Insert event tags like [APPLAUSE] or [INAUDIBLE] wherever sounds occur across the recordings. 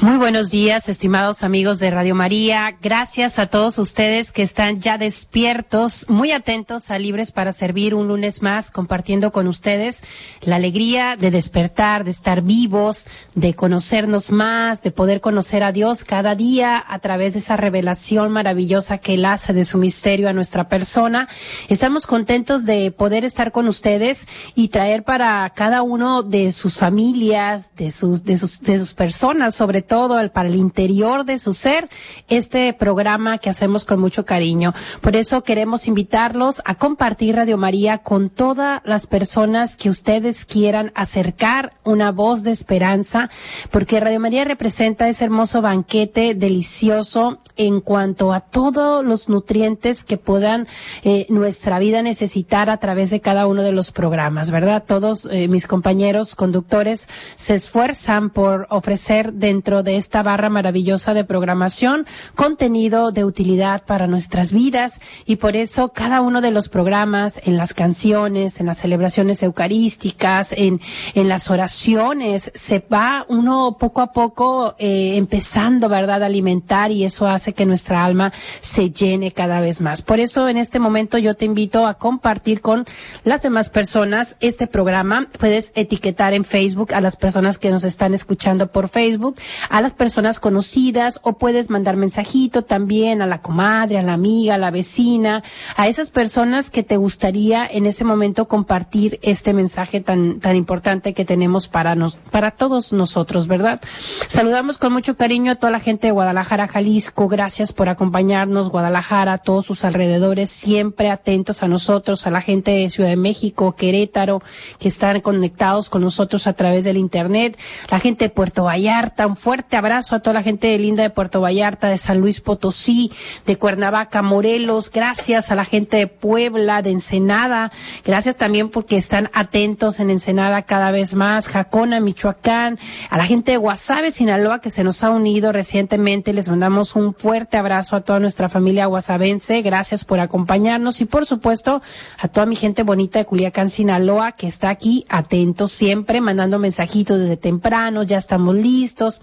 Muy buenos días, estimados amigos de Radio María. Gracias a todos ustedes que están ya despiertos, muy atentos a Libres para Servir un lunes más, compartiendo con ustedes la alegría de despertar, de estar vivos, de conocernos más, de poder conocer a Dios cada día a través de esa revelación maravillosa que Él hace de su misterio a nuestra persona. Estamos contentos de poder estar con ustedes y traer para cada uno de sus familias, de sus, de sus, de sus personas, sobre todo el, para el interior de su ser, este programa que hacemos con mucho cariño. Por eso queremos invitarlos a compartir Radio María con todas las personas que ustedes quieran acercar una voz de esperanza, porque Radio María representa ese hermoso banquete delicioso en cuanto a todos los nutrientes que puedan eh, nuestra vida necesitar a través de cada uno de los programas, ¿verdad? Todos eh, mis compañeros conductores se esfuerzan por ofrecer dentro de esta barra maravillosa de programación contenido de utilidad para nuestras vidas y por eso cada uno de los programas en las canciones, en las celebraciones eucarísticas, en, en las oraciones, se va uno poco a poco eh, empezando, ¿verdad?, a alimentar y eso hace que nuestra alma se llene cada vez más. Por eso en este momento yo te invito a compartir con las demás personas este programa. Puedes etiquetar en Facebook a las personas que nos están escuchando por Facebook, a las personas conocidas o puedes mandar mensajito también a la comadre, a la amiga, a la vecina, a esas personas que te gustaría en ese momento compartir este mensaje tan, tan importante que tenemos para nos, para todos nosotros, ¿verdad? Saludamos con mucho cariño a toda la gente de Guadalajara, Jalisco. Gracias por acompañarnos, Guadalajara, a todos sus alrededores, siempre atentos a nosotros, a la gente de Ciudad de México, Querétaro, que están conectados con nosotros a través del Internet, la gente de Puerto Vallarta, un fuerte fuerte abrazo a toda la gente linda de Puerto Vallarta, de San Luis Potosí, de Cuernavaca, Morelos. Gracias a la gente de Puebla, de Ensenada. Gracias también porque están atentos en Ensenada cada vez más. Jacona, Michoacán. A la gente de Guasave, Sinaloa, que se nos ha unido recientemente. Les mandamos un fuerte abrazo a toda nuestra familia guasavense. Gracias por acompañarnos. Y por supuesto, a toda mi gente bonita de Culiacán, Sinaloa, que está aquí atentos siempre, mandando mensajitos desde temprano. Ya estamos listos.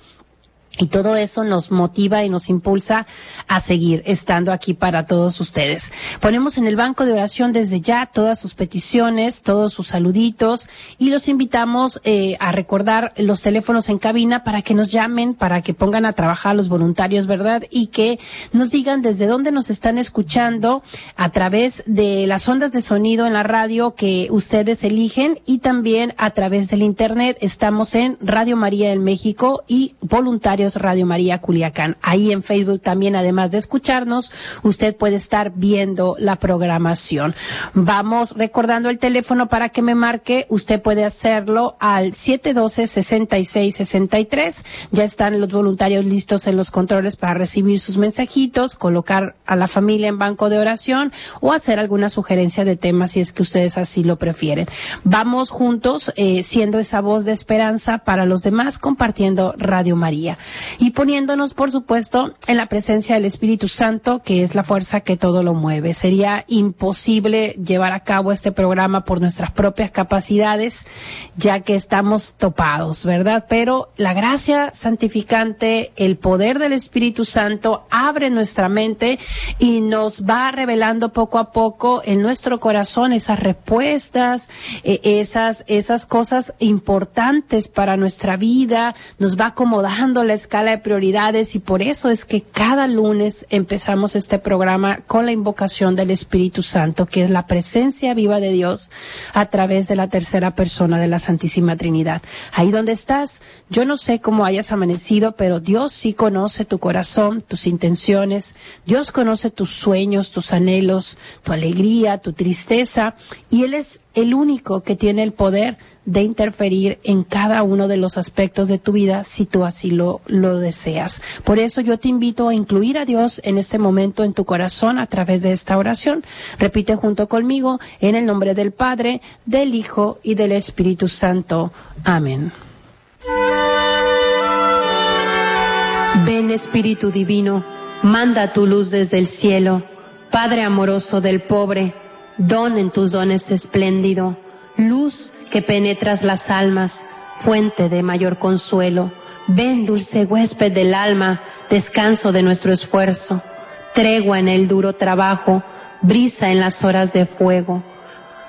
Y todo eso nos motiva y nos impulsa a seguir estando aquí para todos ustedes. Ponemos en el banco de oración desde ya todas sus peticiones, todos sus saluditos y los invitamos eh, a recordar los teléfonos en cabina para que nos llamen, para que pongan a trabajar a los voluntarios, ¿verdad? Y que nos digan desde dónde nos están escuchando a través de las ondas de sonido en la radio que ustedes eligen y también a través del Internet. Estamos en Radio María en México y voluntarios Radio María Culiacán. Ahí en Facebook también, además de escucharnos, usted puede estar viendo la programación. Vamos recordando el teléfono para que me marque. Usted puede hacerlo al 712-6663. Ya están los voluntarios listos en los controles para recibir sus mensajitos, colocar a la familia en banco de oración o hacer alguna sugerencia de temas si es que ustedes así lo prefieren. Vamos juntos eh, siendo esa voz de esperanza para los demás compartiendo Radio María y poniéndonos, por supuesto, en la presencia del Espíritu Santo, que es la fuerza que todo lo mueve. Sería imposible llevar a cabo este programa por nuestras propias capacidades, ya que estamos topados, ¿verdad? Pero la gracia santificante, el poder del Espíritu Santo abre nuestra mente y nos va revelando poco a poco en nuestro corazón esas respuestas, eh, esas, esas cosas importantes para nuestra vida, nos va acomodando la escala de prioridades y por eso es que cada lunes empezamos este programa con la invocación del Espíritu Santo, que es la presencia viva de Dios a través de la tercera persona de la Santísima Trinidad. Ahí donde estás, yo no sé cómo hayas amanecido, pero Dios sí conoce tu corazón, tus intenciones, Dios conoce tus sueños, tus anhelos, tu alegría, tu tristeza, y Él es el único que tiene el poder de interferir en cada uno de los aspectos de tu vida si tú así lo, deseas. Por eso yo te invito a incluir a Dios en este momento en tu corazón a través de esta oración. Repite junto conmigo en el nombre del Padre, del Hijo y del Espíritu Santo. Amén. Ven Espíritu Divino, manda tu luz desde el cielo, Padre amoroso del pobre, don en tus dones espléndido, luz que penetras las almas, fuente de mayor consuelo. Ven, dulce huésped del alma, descanso de nuestro esfuerzo, tregua en el duro trabajo, brisa en las horas de fuego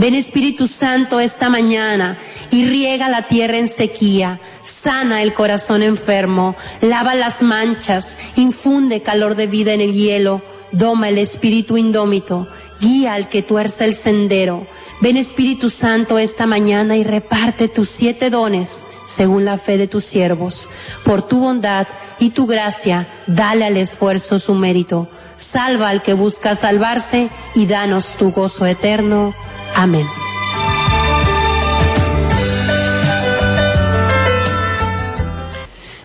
Ven Espíritu Santo esta mañana y riega la tierra en sequía sana el corazón enfermo, lava las manchas, infunde calor de vida en el hielo, doma el espíritu indómito, guía al que tuerce el sendero. Ven Espíritu Santo esta mañana y reparte tus siete dones según la fe de tus siervos. Por tu bondad y tu gracia, dale al esfuerzo su mérito. Salva al que busca salvarse y danos tu gozo eterno. Amén.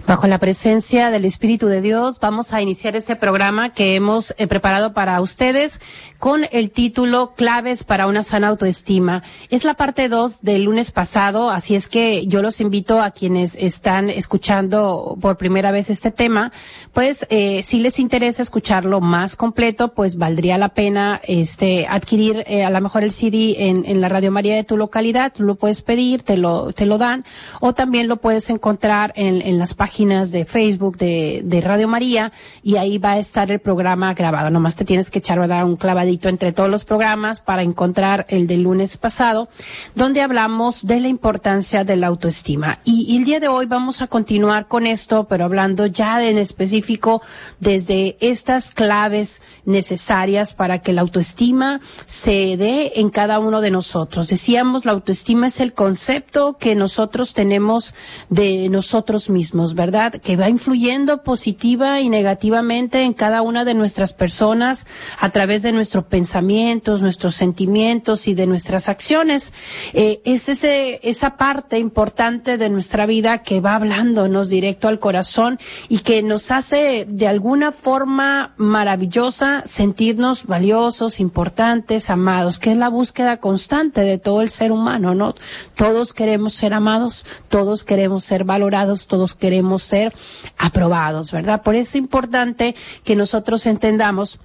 Bajo la presencia del Espíritu de Dios, vamos a iniciar este programa que hemos eh, preparado para ustedes con el título Claves para una sana autoestima. Es la parte 2 del lunes pasado, así es que yo los invito a quienes están escuchando por primera vez este tema, pues eh, si les interesa escucharlo más completo, pues valdría la pena este adquirir eh, a lo mejor el CD en, en la Radio María de tu localidad, lo puedes pedir, te lo, te lo dan, o también lo puedes encontrar en, en las páginas páginas de Facebook de, de, Radio María y ahí va a estar el programa grabado. Nomás te tienes que echar dar un clavadito entre todos los programas para encontrar el del lunes pasado, donde hablamos de la importancia de la autoestima. Y, y el día de hoy vamos a continuar con esto, pero hablando ya en específico desde estas claves necesarias para que la autoestima se dé en cada uno de nosotros. Decíamos, la autoestima es el concepto que nosotros tenemos de nosotros mismos, ¿verdad? ¿Verdad? Que va influyendo positiva y negativamente en cada una de nuestras personas a través de nuestros pensamientos, nuestros sentimientos y de nuestras acciones. Eh, es ese, esa parte importante de nuestra vida que va hablándonos directo al corazón y que nos hace de alguna forma maravillosa sentirnos valiosos, importantes, amados, que es la búsqueda constante de todo el ser humano, ¿no? Todos queremos ser amados, todos queremos ser valorados, todos queremos ser aprobados, ¿verdad? Por eso es importante que nosotros entendamos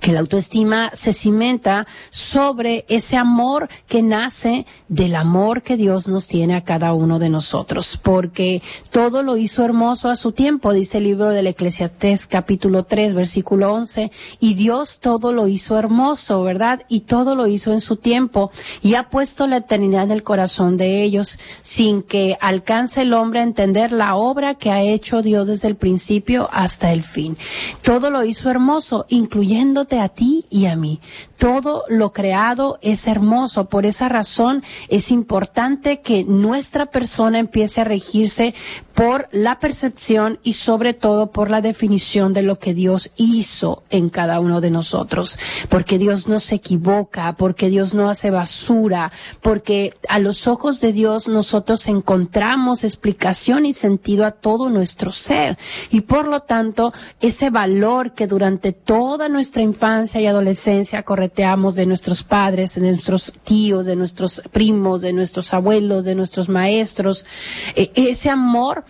que la autoestima se cimenta sobre ese amor que nace del amor que Dios nos tiene a cada uno de nosotros, porque todo lo hizo hermoso a su tiempo, dice el libro del Eclesiastés capítulo 3 versículo 11, y Dios todo lo hizo hermoso, ¿verdad? Y todo lo hizo en su tiempo, y ha puesto la eternidad en el corazón de ellos, sin que alcance el hombre a entender la obra que ha hecho Dios desde el principio hasta el fin. Todo lo hizo hermoso, incluyendo a ti y a mí. Todo lo creado es hermoso. Por esa razón es importante que nuestra persona empiece a regirse por la percepción y sobre todo por la definición de lo que Dios hizo en cada uno de nosotros. Porque Dios no se equivoca, porque Dios no hace basura, porque a los ojos de Dios nosotros encontramos explicación y sentido a todo nuestro ser. Y por lo tanto, ese valor que durante toda nuestra infancia y adolescencia correteamos de nuestros padres, de nuestros tíos, de nuestros primos, de nuestros abuelos, de nuestros maestros, eh, ese amor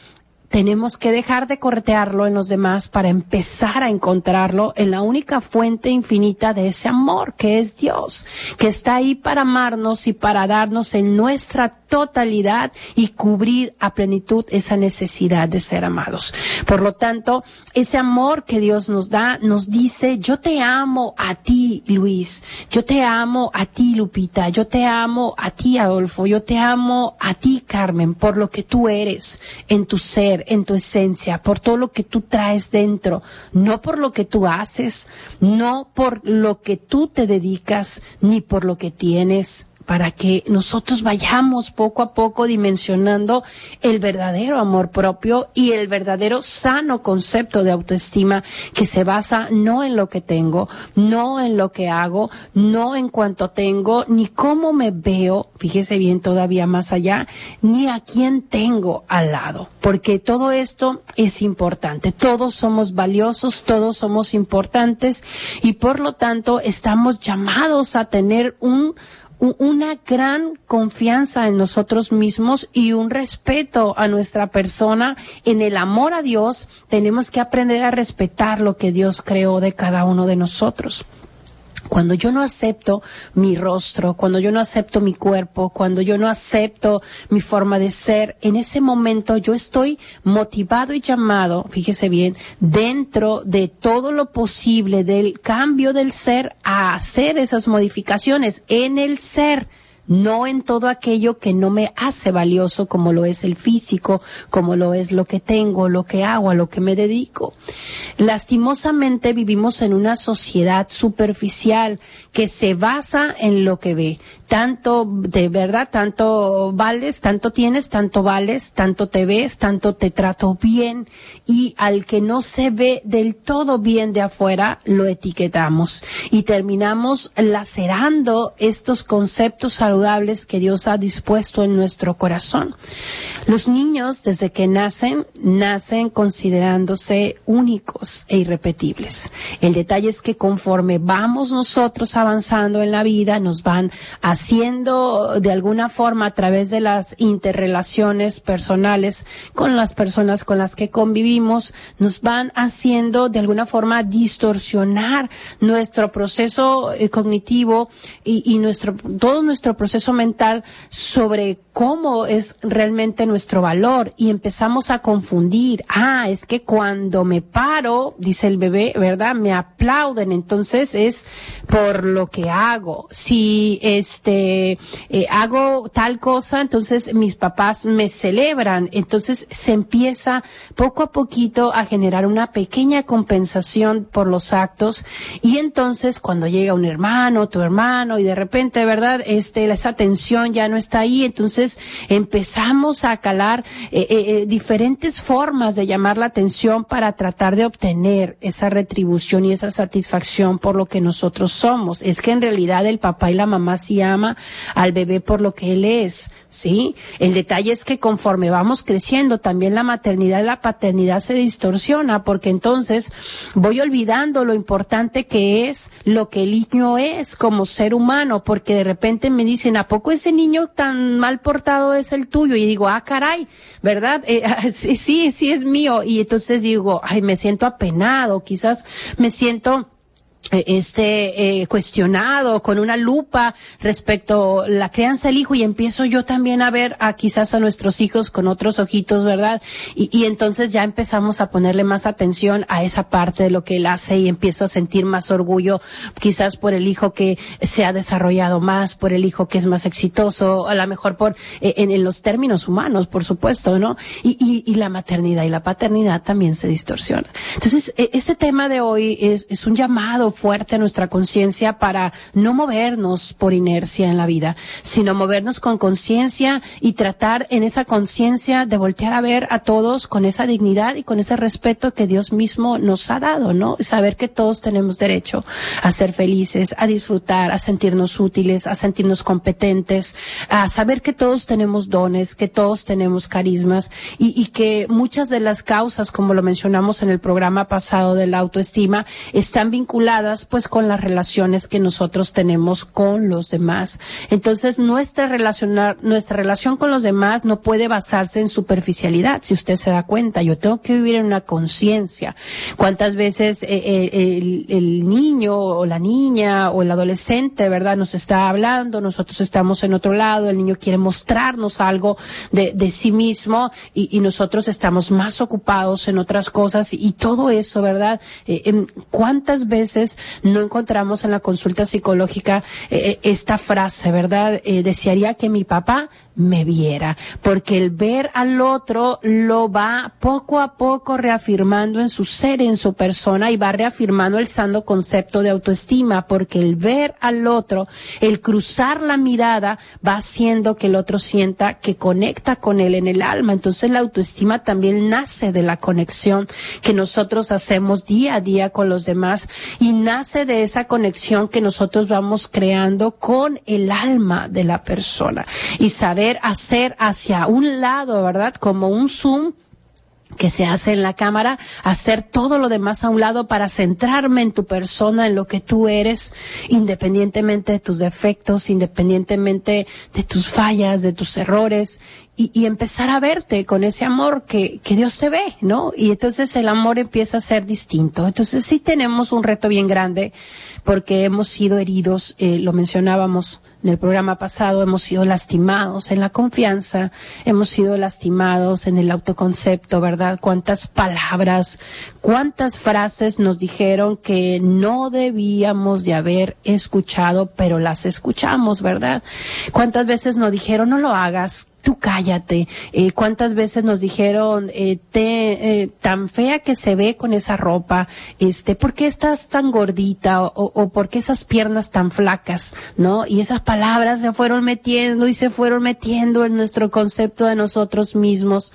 tenemos que dejar de corretearlo en los demás para empezar a encontrarlo en la única fuente infinita de ese amor, que es Dios, que está ahí para amarnos y para darnos en nuestra totalidad y cubrir a plenitud esa necesidad de ser amados. Por lo tanto, ese amor que Dios nos da nos dice, yo te amo a ti, Luis, yo te amo a ti, Lupita, yo te amo a ti, Adolfo, yo te amo a ti, Carmen, por lo que tú eres en tu ser, en tu esencia, por todo lo que tú traes dentro, no por lo que tú haces, no por lo que tú te dedicas, ni por lo que tienes, para que nosotros vayamos poco a poco dimensionando el verdadero amor propio y el verdadero sano concepto de autoestima que se basa no en lo que tengo, no en lo que hago, no en cuanto tengo, ni cómo me veo, fíjese bien todavía más allá, ni a quién tengo al lado, porque todo esto es importante, todos somos valiosos, todos somos importantes y por lo tanto estamos llamados a tener un una gran confianza en nosotros mismos y un respeto a nuestra persona. En el amor a Dios tenemos que aprender a respetar lo que Dios creó de cada uno de nosotros. Cuando yo no acepto mi rostro, cuando yo no acepto mi cuerpo, cuando yo no acepto mi forma de ser, en ese momento yo estoy motivado y llamado, fíjese bien, dentro de todo lo posible del cambio del ser a hacer esas modificaciones en el ser no en todo aquello que no me hace valioso como lo es el físico, como lo es lo que tengo, lo que hago, a lo que me dedico. Lastimosamente vivimos en una sociedad superficial que se basa en lo que ve. Tanto, de verdad, tanto vales, tanto tienes, tanto vales, tanto te ves, tanto te trato bien. Y al que no se ve del todo bien de afuera, lo etiquetamos. Y terminamos lacerando estos conceptos saludables que Dios ha dispuesto en nuestro corazón. Los niños, desde que nacen, nacen considerándose únicos e irrepetibles. El detalle es que conforme vamos nosotros avanzando en la vida, nos van haciendo de alguna forma a través de las interrelaciones personales con las personas con las que convivimos, nos van haciendo de alguna forma distorsionar nuestro proceso eh, cognitivo y, y nuestro, todo nuestro proceso mental sobre cómo es realmente nuestro valor y empezamos a confundir. Ah, es que cuando me paro, dice el bebé, ¿verdad? Me aplauden, entonces es por lo que hago. Si este eh, hago tal cosa, entonces mis papás me celebran. Entonces se empieza poco a poquito a generar una pequeña compensación por los actos y entonces cuando llega un hermano, tu hermano y de repente, ¿verdad? Este esa tensión ya no está ahí, entonces empezamos a calar eh, eh, eh, diferentes formas de llamar la atención para tratar de obtener esa retribución y esa satisfacción por lo que nosotros somos. Es que en realidad el papá y la mamá sí ama al bebé por lo que él es, ¿sí? El detalle es que conforme vamos creciendo, también la maternidad y la paternidad se distorsiona porque entonces voy olvidando lo importante que es lo que el niño es como ser humano, porque de repente me dicen, ¿a poco ese niño tan mal portado es el tuyo? Y digo, ah, caray, ¿verdad? Eh, [LAUGHS] sí, sí, sí es mío. Y entonces digo, ay, me siento apenado, quizás me siento este eh, cuestionado con una lupa respecto la crianza del hijo y empiezo yo también a ver a quizás a nuestros hijos con otros ojitos, ¿verdad? Y, y, entonces ya empezamos a ponerle más atención a esa parte de lo que él hace y empiezo a sentir más orgullo quizás por el hijo que se ha desarrollado más, por el hijo que es más exitoso, a lo mejor por eh, en, en, los términos humanos, por supuesto, ¿no? Y, la maternidad y la paternidad también se distorsiona. Entonces, e, este tema de hoy es, es un llamado fuerte nuestra conciencia para no movernos por inercia en la vida, sino movernos con conciencia y tratar en esa conciencia de voltear a ver a todos con esa dignidad y con ese respeto que Dios mismo nos ha dado, ¿no? Saber que todos tenemos derecho a ser felices, a disfrutar, a sentirnos útiles, a sentirnos competentes, a saber que todos tenemos dones, que todos tenemos carismas y, y que muchas de las causas, como lo mencionamos en el programa pasado de la autoestima, están vinculadas pues con las relaciones que nosotros tenemos con los demás. Entonces nuestra relacionar, nuestra relación con los demás no puede basarse en superficialidad, si usted se da cuenta. Yo tengo que vivir en una conciencia. ¿Cuántas veces eh, eh, el, niño o la niña o el adolescente, verdad, nos está hablando, nosotros estamos en otro lado, el niño quiere mostrarnos algo de, de sí mismo y, nosotros estamos más ocupados en otras cosas y, todo eso, ¿verdad? Eh, ¿Cuántas veces no encontramos en la consulta psicológica eh, eh, esta frase, ¿verdad? Eh, desearía que mi papá me viera, porque el ver al otro lo va poco a poco reafirmando en su ser, en su persona y va reafirmando el santo concepto de autoestima, porque el ver al otro, el cruzar la mirada va haciendo que el otro sienta que conecta con él en el alma. Entonces la autoestima también nace de la conexión que nosotros hacemos día a día con los demás y nace de esa conexión que nosotros vamos creando con el alma de la persona y saber hacer hacia un lado, ¿verdad? Como un zoom que se hace en la cámara, hacer todo lo demás a un lado para centrarme en tu persona, en lo que tú eres, independientemente de tus defectos, independientemente de tus fallas, de tus errores, y, empezar a verte con ese amor que, que, Dios te ve, ¿no? Y entonces el amor empieza a ser distinto. Entonces sí tenemos un reto bien grande porque hemos sido heridos, eh, lo mencionábamos en el programa pasado, hemos sido lastimados en la confianza, hemos sido lastimados en el autoconcepto, ¿verdad? Cuántas palabras, cuántas frases nos dijeron que no debíamos de haber escuchado, pero las escuchamos, ¿verdad? Cuántas veces nos dijeron no lo hagas, tú cállate. Eh, ¿Cuántas veces nos dijeron, eh, te, eh, tan fea que se ve con esa ropa, este, ¿por qué estás tan gordita o, por qué esas piernas tan flacas, no? Y esas palabras se fueron metiendo y se fueron metiendo en nuestro concepto de nosotros mismos.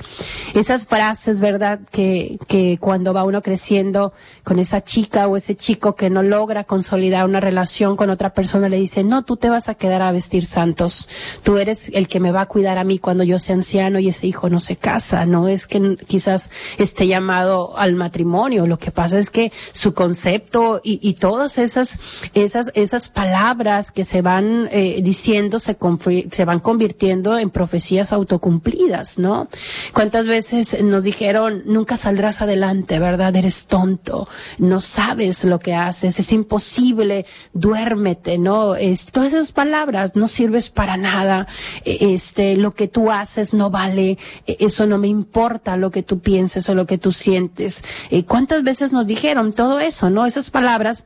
Esas frases, ¿verdad? Que, que cuando va uno creciendo con esa chica o ese chico que no logra consolidar una relación con otra persona, le dice, no, tú te vas a quedar a vestir santos. Tú eres el que me va a cuidar a mí cuando yo sea anciano y ese hijo no se casa, no es que quizás esté llamado al matrimonio, lo que pasa es que su concepto y, todas esas, esas, esas palabras que se van eh, diciendo se, se van convirtiendo en profecías autocumplidas, ¿no? ¿Cuántas veces nos dijeron, nunca saldrás adelante, verdad? Eres tonto, no sabes lo que haces, es imposible, duérmete, ¿no? Es, todas esas palabras no sirves para nada, e, este, lo que tú haces no vale, e, eso no me importa lo que tú pienses o lo que tú sientes. Eh, ¿Cuántas veces nos dijeron todo eso, no? Esas palabras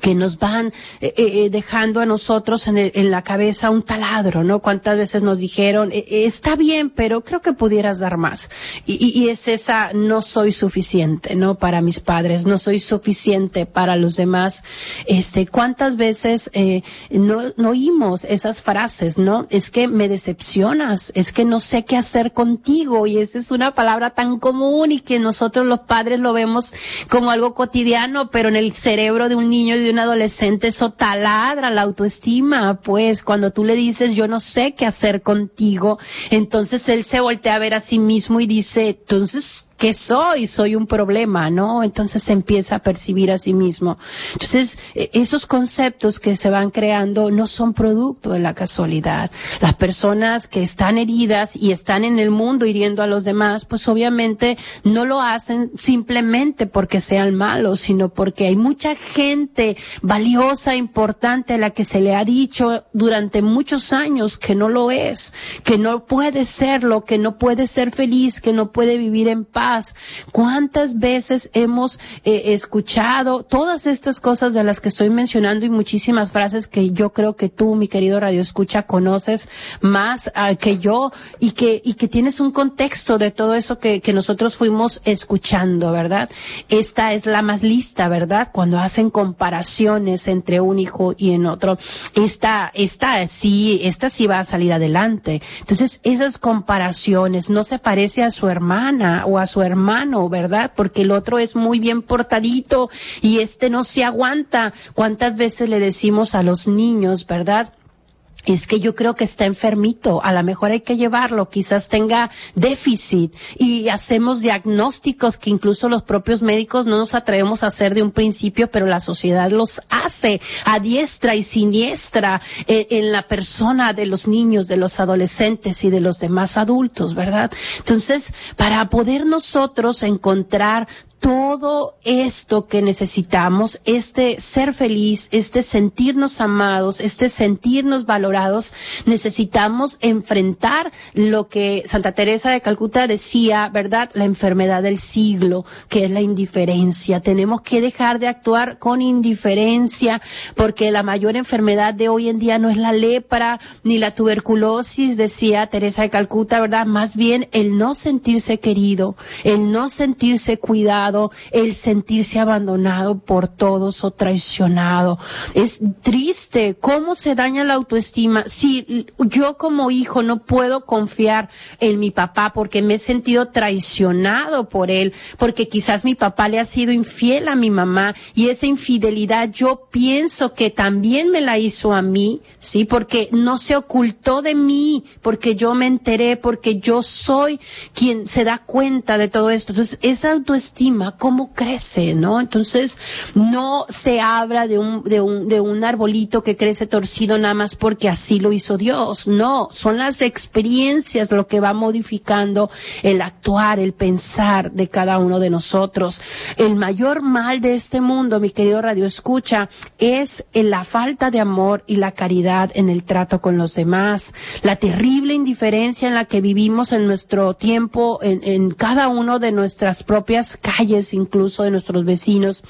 que nos van eh, eh, dejando a nosotros en, el, en, la cabeza un taladro, ¿no? Cuántas veces nos dijeron, eh, está bien, pero creo que pudieras dar más. Y, y, es esa, no soy suficiente, ¿no? Para mis padres, no soy suficiente para los demás. Este, cuántas veces eh, no, no oímos esas frases, ¿no? Es que me decepcionas, es que no sé qué hacer contigo y esa es una palabra tan común y que nosotros los padres lo vemos como algo cotidiano, pero en el cerebro de un niño de un adolescente eso taladra la autoestima, pues cuando tú le dices yo no sé qué hacer contigo, entonces él se voltea a ver a sí mismo y dice, entonces ¿qué soy? Soy un problema, ¿no? Entonces se empieza a percibir a sí mismo. Entonces, esos conceptos que se van creando no son producto de la casualidad. Las personas que están heridas y están en el mundo hiriendo a los demás, pues obviamente no lo hacen simplemente porque sean malos, sino porque hay mucha gente valiosa, importante, a la que se le ha dicho durante muchos años que no lo es, que no puede serlo, que no puede ser feliz, que no puede vivir en paz ¿Cuántas veces hemos eh, escuchado todas estas cosas de las que estoy mencionando y muchísimas frases que yo creo que tú, mi querido Radio Escucha, conoces más uh, que yo y que, y que tienes un contexto de todo eso que, que nosotros fuimos escuchando, ¿verdad? Esta es la más lista, ¿verdad? Cuando hacen comparaciones entre un hijo y en otro. Esta, esta sí, esta sí va a salir adelante. Entonces, esas comparaciones no se parece a su hermana o a su hermano, ¿verdad? Porque el otro es muy bien portadito y este no se aguanta. ¿Cuántas veces le decimos a los niños, ¿verdad? Es que yo creo que está enfermito, a lo mejor hay que llevarlo, quizás tenga déficit. Y hacemos diagnósticos que incluso los propios médicos no nos atrevemos a hacer de un principio, pero la sociedad los hace a diestra y siniestra en, en la persona de los niños, de los adolescentes y de los demás adultos, ¿verdad? Entonces, para poder nosotros encontrar todo esto que necesitamos, este ser feliz, este sentirnos amados, este sentirnos valorados, necesitamos enfrentar lo que Santa Teresa de Calcuta decía, ¿verdad? La enfermedad del siglo, que es la indiferencia. Tenemos que dejar de actuar con indiferencia, porque la mayor enfermedad de hoy en día no es la lepra ni la tuberculosis, decía Teresa de Calcuta, ¿verdad? Más bien el no sentirse querido, el no sentirse cuidado, el sentirse abandonado por todos o traicionado. Es triste cómo se daña la autoestima. Si yo como hijo no puedo confiar en mi papá porque me he sentido traicionado por él, porque quizás mi papá le ha sido infiel a mi mamá y esa infidelidad yo pienso que también me la hizo a mí, sí, porque no se ocultó de mí, porque yo me enteré, porque yo soy quien se da cuenta de todo esto. Entonces, esa autoestima cómo crece, ¿no? Entonces, no se habla de un, de un, de un arbolito que crece torcido nada más porque así lo hizo Dios. No, son las experiencias lo que va modificando el actuar, el pensar de cada uno de nosotros. El mayor mal de este mundo, mi querido Radio Escucha, es la falta de amor y la caridad en el trato con los demás, la terrible indiferencia en la que vivimos en nuestro tiempo, en, en cada uno de nuestras propias calles incluso de nuestros vecinos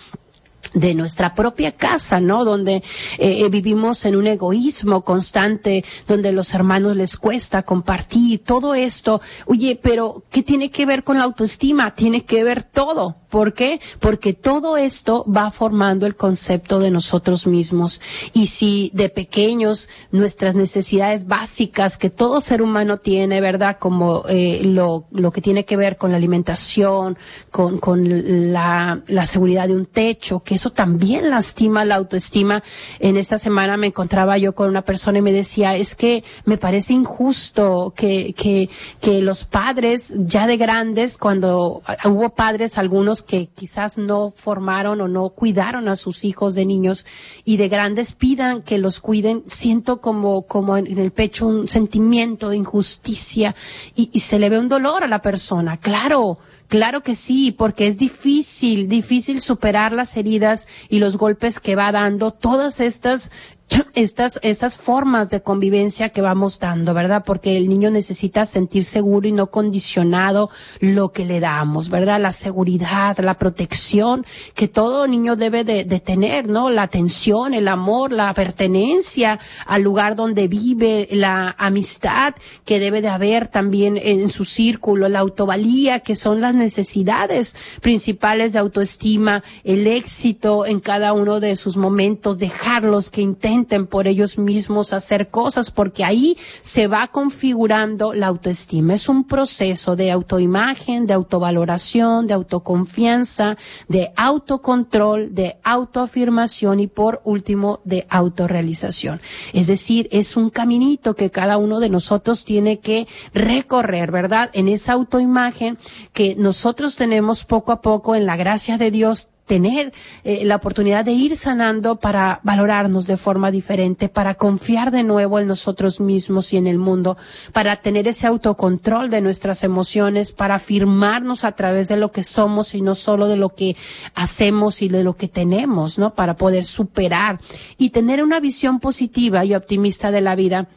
de nuestra propia casa, ¿no? Donde eh, vivimos en un egoísmo constante, donde los hermanos les cuesta compartir, todo esto. Oye, pero ¿qué tiene que ver con la autoestima? Tiene que ver todo. ¿Por qué? Porque todo esto va formando el concepto de nosotros mismos. Y si de pequeños nuestras necesidades básicas que todo ser humano tiene, ¿verdad? Como eh, lo, lo que tiene que ver con la alimentación, con, con la, la seguridad de un techo, que eso también lastima la autoestima. En esta semana me encontraba yo con una persona y me decía, es que me parece injusto que, que, que los padres ya de grandes, cuando hubo padres algunos que quizás no formaron o no cuidaron a sus hijos de niños y de grandes pidan que los cuiden, siento como, como en el pecho un sentimiento de injusticia y, y se le ve un dolor a la persona. Claro, Claro que sí, porque es difícil, difícil superar las heridas y los golpes que va dando todas estas [CLEARS THROAT] estas, estas formas de convivencia que vamos dando, ¿verdad? Porque el niño necesita sentir seguro y no condicionado lo que le damos, ¿verdad? La seguridad, la protección que todo niño debe de, tener, ¿no? La atención, el amor, la pertenencia al lugar donde vive, la amistad que debe de haber también en su círculo, la autovalía, que son las necesidades principales de autoestima, el éxito en cada uno de sus momentos, dejarlos que intenten por ellos mismos hacer cosas, porque ahí se va configurando la autoestima. Es un proceso de autoimagen, de autovaloración, de autoconfianza, de autocontrol, de autoafirmación y por último de autorrealización. Es decir, es un caminito que cada uno de nosotros tiene que recorrer, ¿verdad? En esa autoimagen que nosotros tenemos poco a poco en la gracia de Dios tener eh, la oportunidad de ir sanando para valorarnos de forma diferente, para confiar de nuevo en nosotros mismos y en el mundo, para tener ese autocontrol de nuestras emociones, para afirmarnos a través de lo que somos y no solo de lo que hacemos y de lo que tenemos, ¿no? Para poder superar y tener una visión positiva y optimista de la vida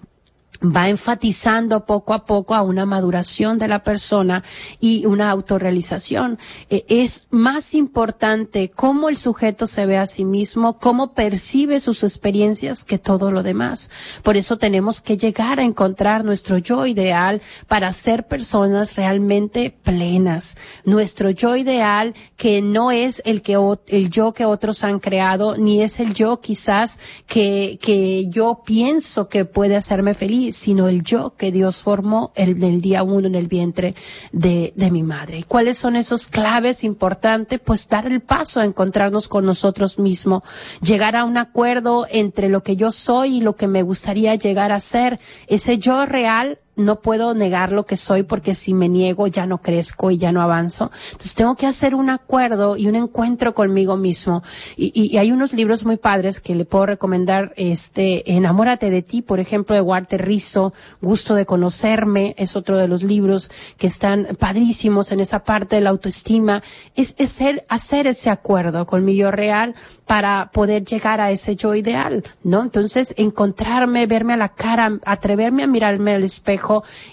va enfatizando poco a poco a una maduración de la persona y una autorrealización. Eh, es más importante cómo el sujeto se ve a sí mismo, cómo percibe sus experiencias que todo lo demás. Por eso tenemos que llegar a encontrar nuestro yo ideal para ser personas realmente plenas. Nuestro yo ideal que no es el que el yo que otros han creado, ni es el yo quizás que, que yo pienso que puede hacerme feliz sino el yo que Dios formó el, el día uno en el vientre de, de mi madre. ¿Y cuáles son esos claves importantes? Pues dar el paso a encontrarnos con nosotros mismos, llegar a un acuerdo entre lo que yo soy y lo que me gustaría llegar a ser. Ese yo real no puedo negar lo que soy porque si me niego ya no crezco y ya no avanzo. Entonces tengo que hacer un acuerdo y un encuentro conmigo mismo. Y, hay unos libros muy padres que le puedo recomendar, este, Enamórate de ti, por ejemplo, de Walter Rizzo, Gusto de conocerme, es otro de los libros que están padrísimos en esa parte de la autoestima. Es, es ser, hacer ese acuerdo con mi yo real para poder llegar a ese yo ideal, ¿no? Entonces encontrarme, verme a la cara, atreverme a mirarme al espejo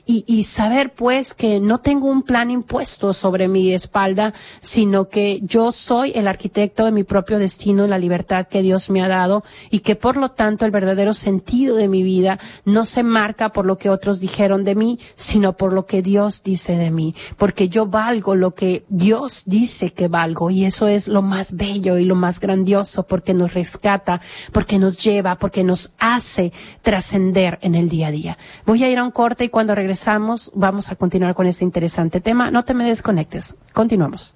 y, saber pues que no tengo un plan impuesto sobre mi espalda, sino que yo soy el arquitecto de mi propio destino, la libertad que Dios me ha dado y que por lo tanto el verdadero sentido de mi vida no se marca por lo que otros dijeron de mí, sino por lo que Dios dice de mí, porque yo valgo lo que Dios dice que valgo y eso es lo más bello y lo más grandioso porque nos rescata, porque nos lleva, porque nos hace trascender en el día a día. Voy a ir a un corte y cuando regresamos vamos a continuar con este interesante tema. No te me desconectes. Continuamos.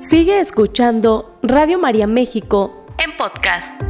Sigue escuchando Radio María México en podcast.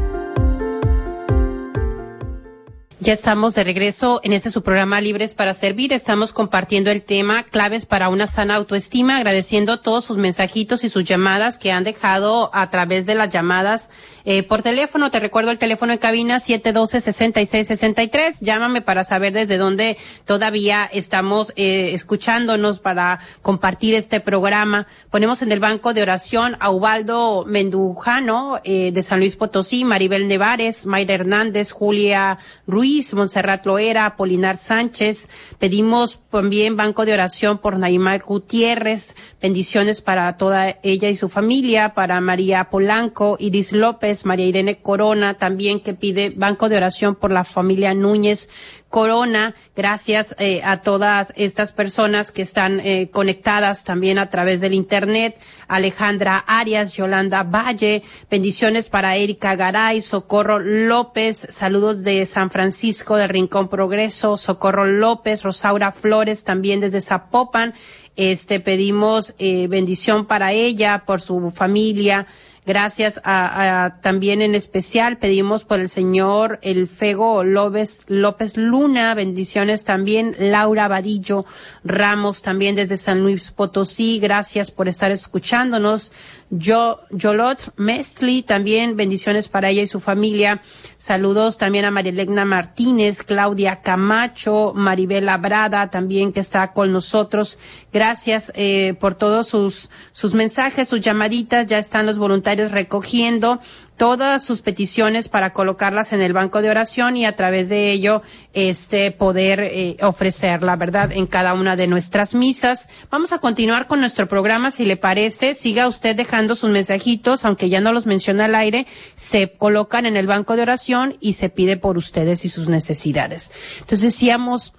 Ya estamos de regreso en este su programa Libres para Servir. Estamos compartiendo el tema claves para una sana autoestima, agradeciendo todos sus mensajitos y sus llamadas que han dejado a través de las llamadas eh, por teléfono. Te recuerdo el teléfono en cabina 712-6663. Llámame para saber desde dónde todavía estamos eh, escuchándonos para compartir este programa. Ponemos en el banco de oración a Ubaldo Mendujano eh, de San Luis Potosí, Maribel Nevares, Mayra Hernández, Julia Ruiz, Monserrat Loera, Polinar Sánchez. Pedimos también banco de oración por Naimar Gutiérrez. Bendiciones para toda ella y su familia, para María Polanco, Iris López, María Irene Corona, también que pide banco de oración por la familia Núñez Corona, gracias eh, a todas estas personas que están eh, conectadas también a través del Internet. Alejandra Arias, Yolanda Valle, bendiciones para Erika Garay, Socorro López, saludos de San Francisco de Rincón Progreso, Socorro López, Rosaura Flores, también desde Zapopan. Este, pedimos eh, bendición para ella, por su familia, Gracias a, también en especial pedimos por el señor El Fego López, López Luna, bendiciones también, Laura Vadillo Ramos también desde San Luis Potosí, gracias por estar escuchándonos. Yo, Yolot Mestli, también bendiciones para ella y su familia. Saludos también a Marilegna Martínez, Claudia Camacho, Maribel Abrada, también que está con nosotros. Gracias eh, por todos sus, sus mensajes, sus llamaditas. Ya están los voluntarios recogiendo todas sus peticiones para colocarlas en el banco de oración y a través de ello este poder eh, ofrecer la verdad en cada una de nuestras misas. Vamos a continuar con nuestro programa si le parece. Siga usted dejando sus mensajitos, aunque ya no los menciona al aire, se colocan en el banco de oración y se pide por ustedes y sus necesidades. Entonces decíamos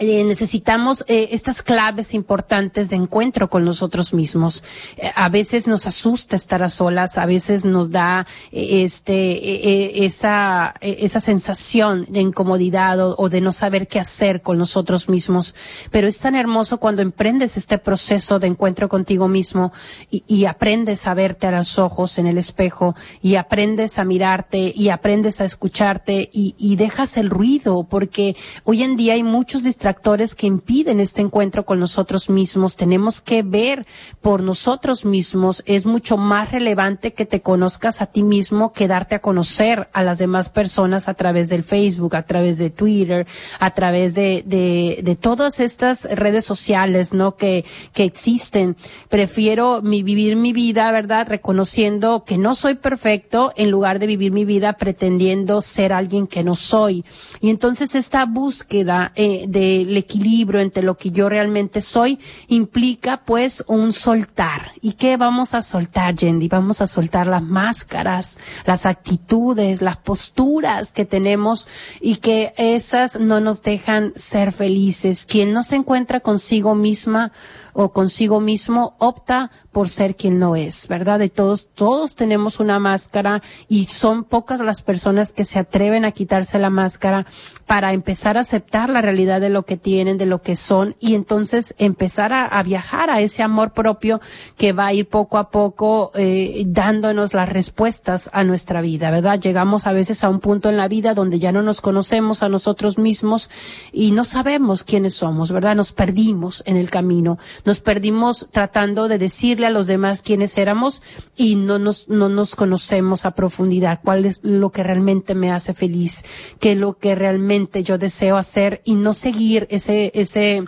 eh, necesitamos eh, estas claves importantes de encuentro con nosotros mismos. Eh, a veces nos asusta estar a solas, a veces nos da este esa esa sensación de incomodidad o, de no saber qué hacer con nosotros mismos. Pero es tan hermoso cuando emprendes este proceso de encuentro contigo mismo y, aprendes a verte a los ojos en el espejo y aprendes a mirarte y aprendes a escucharte y, y dejas el ruido porque hoy en día hay muchos distractores que impiden este encuentro con nosotros mismos. Tenemos que ver por nosotros mismos. Es mucho más relevante que te conozcas a ti mismo que darte a conocer a las demás personas a través del Facebook, a través de Twitter, a través de todas estas redes sociales, ¿no? Que, que existen. Prefiero mi, vivir mi vida, ¿verdad? Reconociendo que no soy perfecto en lugar de vivir mi vida pretendiendo ser alguien que no soy. Y entonces esta búsqueda eh, de del equilibrio entre lo que yo realmente soy implica pues un soltar. ¿Y qué vamos a soltar, Yendi? Vamos a soltar las máscaras, las actitudes, las posturas que tenemos y que esas no nos dejan ser felices. Quien no se encuentra consigo misma o consigo mismo opta por ser quien no es, ¿verdad? De todos, todos tenemos una máscara y son pocas las personas que se atreven a quitarse la máscara para empezar a aceptar la realidad de lo que tienen, de lo que son y entonces empezar a, viajar a ese amor propio que va a ir poco a poco eh, dándonos las respuestas a nuestra vida, ¿verdad? Llegamos a veces a un punto en la vida donde ya no nos conocemos a nosotros mismos y no sabemos quiénes somos, ¿verdad? Nos perdimos en el camino, nos perdimos tratando de decirle a los demás quiénes éramos y no nos, no nos conocemos a profundidad, cuál es lo que realmente me hace feliz, qué lo que realmente yo deseo hacer y no seguir ese, ese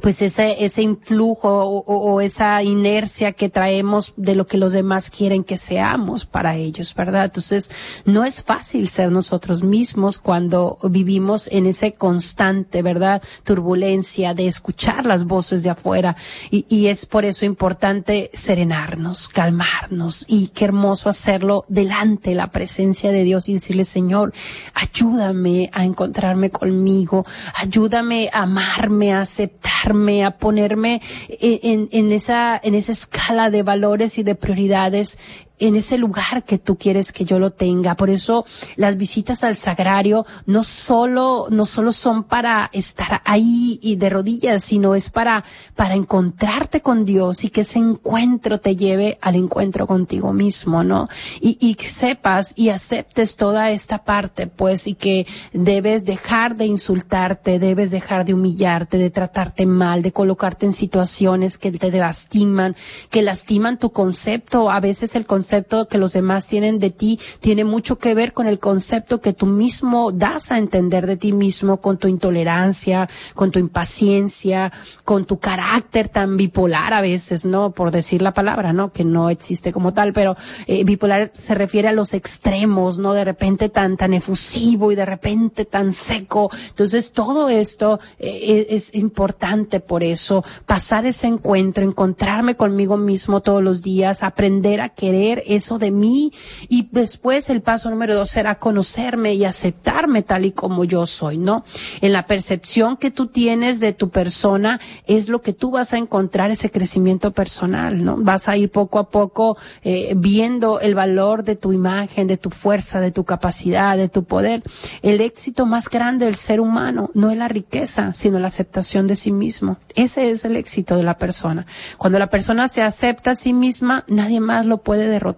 pues ese, ese influjo o, esa inercia que traemos de lo que los demás quieren que seamos para ellos, ¿verdad? Entonces, no es fácil ser nosotros mismos cuando vivimos en ese constante, ¿verdad? Turbulencia de escuchar las voces de afuera y, es por eso importante serenarnos, calmarnos y qué hermoso hacerlo delante de la presencia de Dios y decirle, Señor, ayúdame a encontrarme conmigo, ayúdame a amarme, a aceptar a ponerme en, en, esa, en esa escala de valores y de prioridades en ese lugar que tú quieres que yo lo tenga. Por eso las visitas al sagrario no solo, no solo son para estar ahí y de rodillas, sino es para, para encontrarte con Dios y que ese encuentro te lleve al encuentro contigo mismo, ¿no? Y, y sepas y aceptes toda esta parte, pues, y que debes dejar de insultarte, debes dejar de humillarte, de tratarte mal, de colocarte en situaciones que te lastiman, que lastiman tu concepto, a veces el concepto concepto que los demás tienen de ti tiene mucho que ver con el concepto que tú mismo das a entender de ti mismo, con tu intolerancia, con tu impaciencia, con tu carácter tan bipolar a veces, ¿no? Por decir la palabra, ¿no? Que no existe como tal, pero eh, bipolar se refiere a los extremos, ¿no? De repente tan, tan efusivo y de repente tan seco. Entonces todo esto eh, es importante por eso, pasar ese encuentro, encontrarme conmigo mismo todos los días, aprender a querer eso de mí y después el paso número dos será conocerme y aceptarme tal y como yo soy, ¿no? En la percepción que tú tienes de tu persona es lo que tú vas a encontrar ese crecimiento personal, ¿no? Vas a ir poco a poco eh, viendo el valor de tu imagen, de tu fuerza, de tu capacidad, de tu poder. El éxito más grande del ser humano no es la riqueza, sino la aceptación de sí mismo. Ese es el éxito de la persona. Cuando la persona se acepta a sí misma, nadie más lo puede derrotar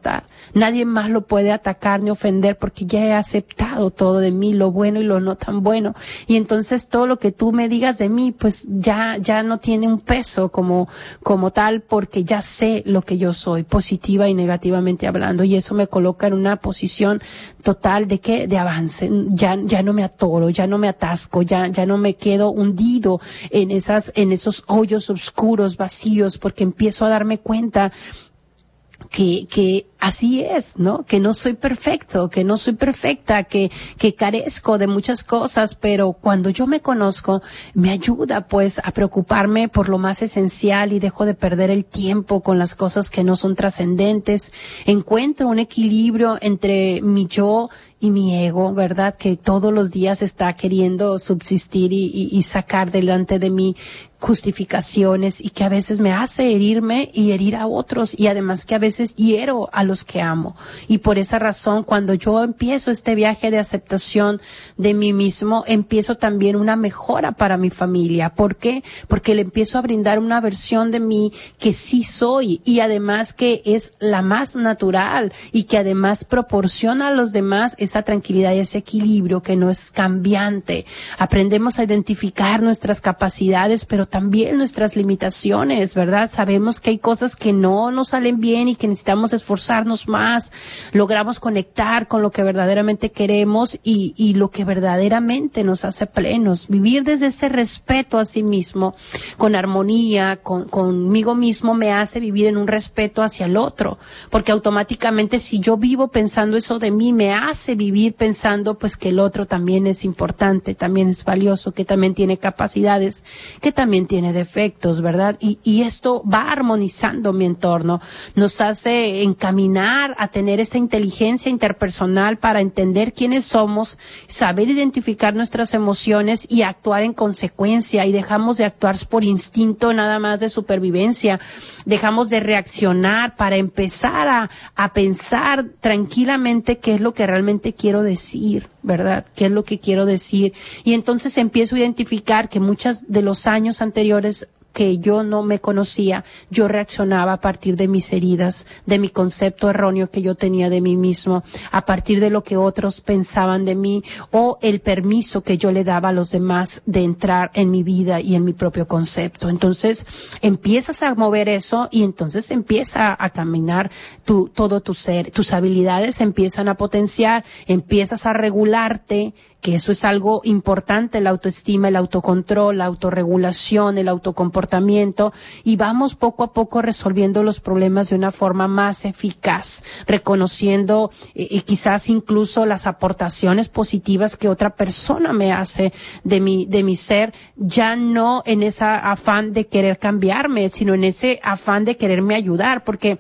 Nadie más lo puede atacar ni ofender porque ya he aceptado todo de mí, lo bueno y lo no tan bueno. Y entonces todo lo que tú me digas de mí, pues ya, ya no tiene un peso como, como tal porque ya sé lo que yo soy, positiva y negativamente hablando. Y eso me coloca en una posición total de que, de avance. Ya, ya no me atoro, ya no me atasco, ya, ya no me quedo hundido en esas, en esos hoyos oscuros, vacíos, porque empiezo a darme cuenta que, que así es, ¿no? Que no soy perfecto, que no soy perfecta, que, que carezco de muchas cosas, pero cuando yo me conozco, me ayuda pues a preocuparme por lo más esencial y dejo de perder el tiempo con las cosas que no son trascendentes. Encuentro un equilibrio entre mi yo y mi ego, ¿verdad? Que todos los días está queriendo subsistir y, y, sacar delante de mí justificaciones y que a veces me hace herirme y herir a otros y además que a veces hiero a los que amo. Y por esa razón, cuando yo empiezo este viaje de aceptación de mí mismo, empiezo también una mejora para mi familia. ¿Por qué? Porque le empiezo a brindar una versión de mí que sí soy y además que es la más natural y que además proporciona a los demás esa tranquilidad y ese equilibrio que no es cambiante. Aprendemos a identificar nuestras capacidades, pero también nuestras limitaciones, ¿verdad? Sabemos que hay cosas que no nos salen bien y que necesitamos esforzarnos más. Logramos conectar con lo que verdaderamente queremos y, lo que verdaderamente nos hace plenos. Vivir desde ese respeto a sí mismo, con armonía, con, conmigo mismo, me hace vivir en un respeto hacia el otro. Porque automáticamente si yo vivo pensando eso de mí, me hace vivir pensando pues que el otro también es importante, también es valioso, que también tiene capacidades, que también tiene defectos, ¿verdad? Y, y esto va armonizando mi entorno, nos hace encaminar a tener esa inteligencia interpersonal para entender quiénes somos, saber identificar nuestras emociones y actuar en consecuencia y dejamos de actuar por instinto nada más de supervivencia, dejamos de reaccionar para empezar a, a pensar tranquilamente qué es lo que realmente quiero decir, ¿verdad? ¿Qué es lo que quiero decir? Y entonces empiezo a identificar que muchos de los años anteriores que yo no me conocía, yo reaccionaba a partir de mis heridas, de mi concepto erróneo que yo tenía de mí mismo, a partir de lo que otros pensaban de mí o el permiso que yo le daba a los demás de entrar en mi vida y en mi propio concepto. Entonces empiezas a mover eso y entonces empieza a caminar todo tu ser, tus habilidades empiezan a potenciar, empiezas a regularte, que eso es algo importante, la autoestima, el autocontrol, la autorregulación, el autocomportamiento, y vamos poco a poco resolviendo los problemas de una forma más eficaz, reconociendo eh, quizás incluso las aportaciones positivas que otra persona me hace de mi, de mi ser, ya no en ese afán de querer cambiarme, sino en ese afán de quererme ayudar, porque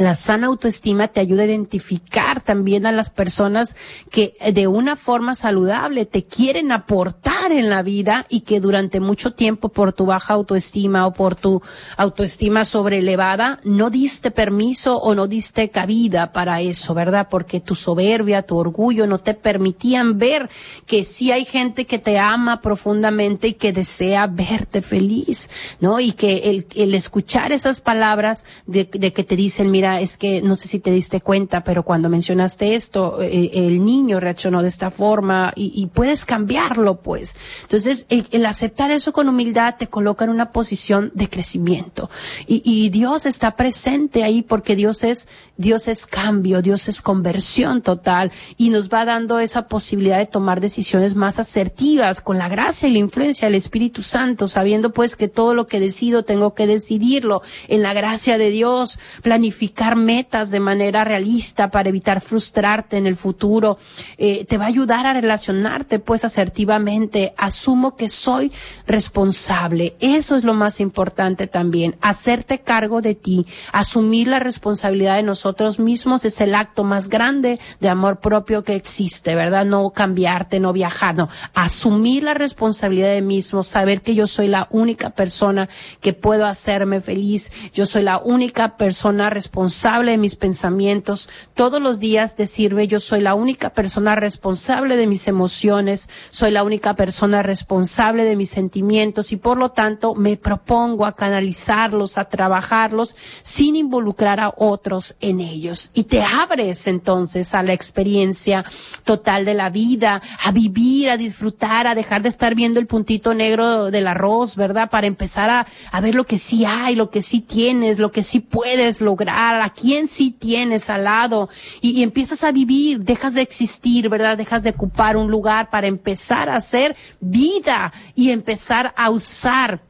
la sana autoestima te ayuda a identificar también a las personas que de una forma saludable te quieren aportar en la vida y que durante mucho tiempo por tu baja autoestima o por tu autoestima sobrelevada no diste permiso o no diste cabida para eso, ¿verdad? Porque tu soberbia, tu orgullo no te permitían ver que sí hay gente que te ama profundamente y que desea verte feliz, ¿no? Y que el, escuchar esas palabras de, de que te dicen, mira, es que no sé si te diste cuenta, pero cuando mencionaste esto, eh, el niño reaccionó de esta forma y, puedes cambiarlo, pues. Entonces, el, aceptar eso con humildad te coloca en una posición de crecimiento. Y, y Dios está presente ahí porque Dios es, Dios es cambio, Dios es conversión total y nos va dando esa posibilidad de tomar decisiones más asertivas con la gracia y la influencia del Espíritu Santo, sabiendo pues que todo lo que decido tengo que decidirlo en la gracia de Dios, planificar metas de manera realista para evitar frustrarte en el futuro. Eh, te va a ayudar a relacionarte pues asertivamente. Asumo que soy responsable. Eso es lo más importante también. Hacerte cargo de ti, asumir la responsabilidad de nosotros mismos es el acto más grande de amor propio que existe, ¿verdad? No cambiarte, no viajar, no. Asumir la responsabilidad de mí mismo, saber que yo soy la única persona que puedo hacerme feliz. Yo soy la única persona responsable responsable de mis pensamientos, todos los días decirme yo soy la única persona responsable de mis emociones, soy la única persona responsable de mis sentimientos y por lo tanto me propongo a canalizarlos, a trabajarlos sin involucrar a otros en ellos. Y te abres entonces a la experiencia total de la vida, a vivir, a disfrutar, a dejar de estar viendo el puntito negro del arroz, ¿verdad? Para empezar a, a ver lo que sí hay, lo que sí tienes, lo que sí puedes lograr, a quién sí tienes al lado y, empiezas a vivir, dejas de existir, ¿verdad? Dejas de ocupar un lugar para empezar a hacer vida y empezar a usar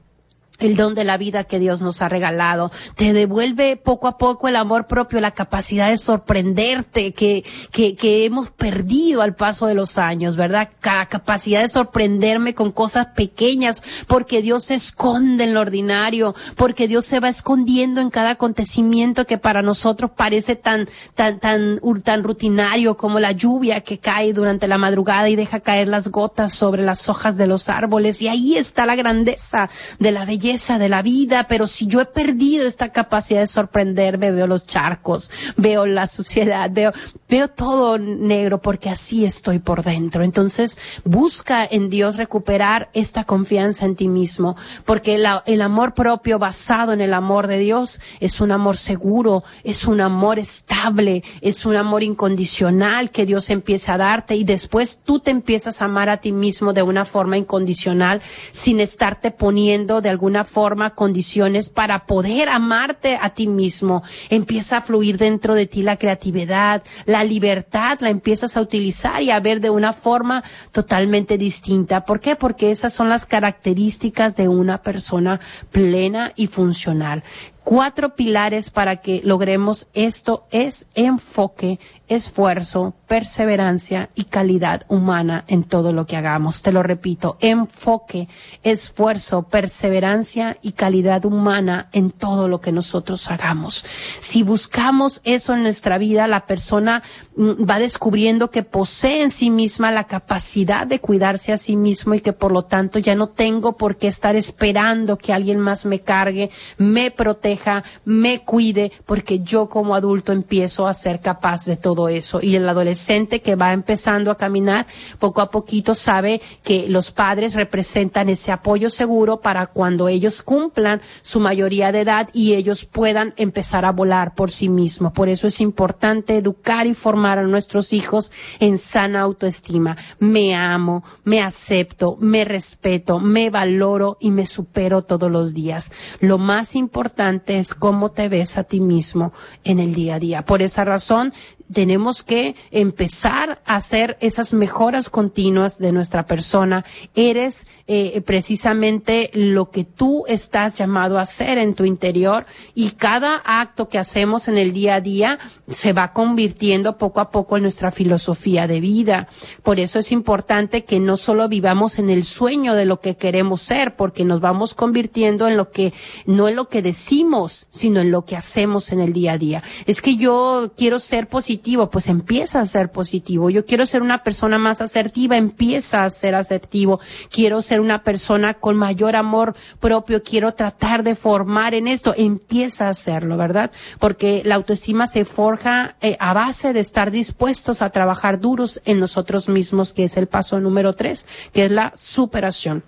el don de la vida que Dios nos ha regalado. Te devuelve poco a poco el amor propio, la capacidad de sorprenderte que, que, que hemos perdido al paso de los años, ¿verdad? La capacidad de sorprenderme con cosas pequeñas, porque Dios se esconde en lo ordinario, porque Dios se va escondiendo en cada acontecimiento que para nosotros parece tan, tan, tan, tan rutinario como la lluvia que cae durante la madrugada y deja caer las gotas sobre las hojas de los árboles. Y ahí está la grandeza de la belleza de la vida, pero si yo he perdido esta capacidad de sorprenderme, veo los charcos, veo la suciedad, veo, veo todo negro porque así estoy por dentro. Entonces, busca en Dios recuperar esta confianza en ti mismo, porque el amor propio basado en el amor de Dios es un amor seguro, es un amor estable, es un amor incondicional que Dios empieza a darte y después tú te empiezas a amar a ti mismo de una forma incondicional sin estarte poniendo de alguna forma condiciones para poder amarte a ti mismo. Empieza a fluir dentro de ti la creatividad, la libertad, la empiezas a utilizar y a ver de una forma totalmente distinta. ¿Por qué? Porque esas son las características de una persona plena y funcional cuatro pilares para que logremos esto es enfoque, esfuerzo, perseverancia y calidad humana en todo lo que hagamos. Te lo repito, enfoque, esfuerzo, perseverancia y calidad humana en todo lo que nosotros hagamos. Si buscamos eso en nuestra vida, la persona mm, va descubriendo que posee en sí misma la capacidad de cuidarse a sí mismo y que por lo tanto ya no tengo por qué estar esperando que alguien más me cargue, me proteja, me cuide, porque yo como adulto empiezo a ser capaz de todo eso. Y el adolescente que va empezando a caminar, poco a poquito sabe que los padres representan ese apoyo seguro para cuando ellos cumplan su mayoría de edad y ellos puedan empezar a volar por sí mismos. Por eso es importante educar y formar a nuestros hijos en sana autoestima. Me amo, me acepto, me respeto, me valoro y me supero todos los días. Lo más importante es cómo te ves a ti mismo en el día a día. Por esa razón, tenemos que empezar a hacer esas mejoras continuas de nuestra persona. Eres eh, precisamente lo que tú estás llamado a hacer en tu interior y cada acto que hacemos en el día a día se va convirtiendo poco a poco en nuestra filosofía de vida. Por eso es importante que no solo vivamos en el sueño de lo que queremos ser, porque nos vamos convirtiendo en lo que, no en lo que decimos, sino en lo que hacemos en el día a día. Es que yo quiero ser positivo pues empieza a ser positivo. Yo quiero ser una persona más asertiva, empieza a ser asertivo. Quiero ser una persona con mayor amor propio, quiero tratar de formar en esto, empieza a hacerlo, ¿verdad? Porque la autoestima se forja eh, a base de estar dispuestos a trabajar duros en nosotros mismos, que es el paso número tres, que es la superación.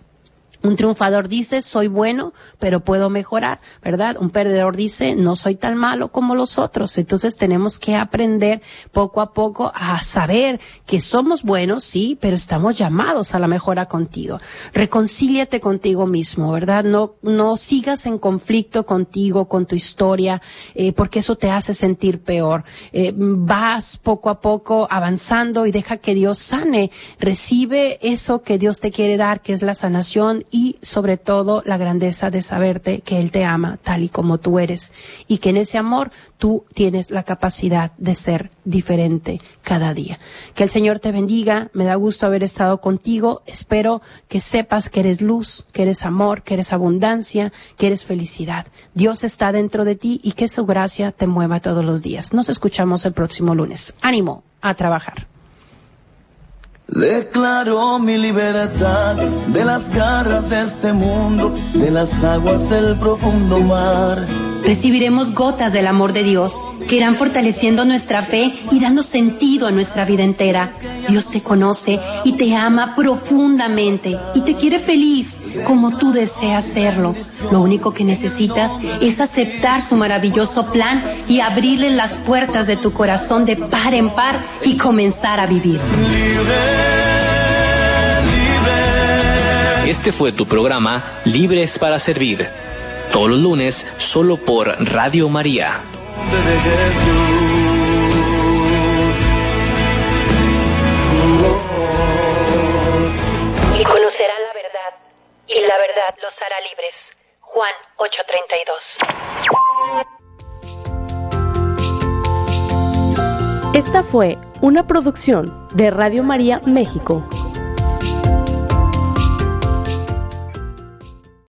Un triunfador dice, soy bueno, pero puedo mejorar, ¿verdad? Un perdedor dice, no soy tan malo como los otros. Entonces tenemos que aprender poco a poco a saber que somos buenos, sí, pero estamos llamados a la mejora contigo. Reconcíliate contigo mismo, ¿verdad? No, no sigas en conflicto contigo, con tu historia, eh, porque eso te hace sentir peor. Eh, vas poco a poco avanzando y deja que Dios sane. Recibe eso que Dios te quiere dar, que es la sanación y sobre todo la grandeza de saberte que Él te ama tal y como tú eres y que en ese amor tú tienes la capacidad de ser diferente cada día. Que el Señor te bendiga, me da gusto haber estado contigo, espero que sepas que eres luz, que eres amor, que eres abundancia, que eres felicidad. Dios está dentro de ti y que su gracia te mueva todos los días. Nos escuchamos el próximo lunes. Ánimo a trabajar. Declaro mi libertad de las garras de este mundo, de las aguas del profundo mar. Recibiremos gotas del amor de Dios que irán fortaleciendo nuestra fe y dando sentido a nuestra vida entera. Dios te conoce y te ama profundamente y te quiere feliz como tú deseas serlo. Lo único que necesitas es aceptar su maravilloso plan y abrirle las puertas de tu corazón de par en par y comenzar a vivir. Este fue tu programa Libres para Servir. Todos los lunes, solo por Radio María. Y la verdad los hará libres. Juan 8:32. Esta fue una producción de Radio María México.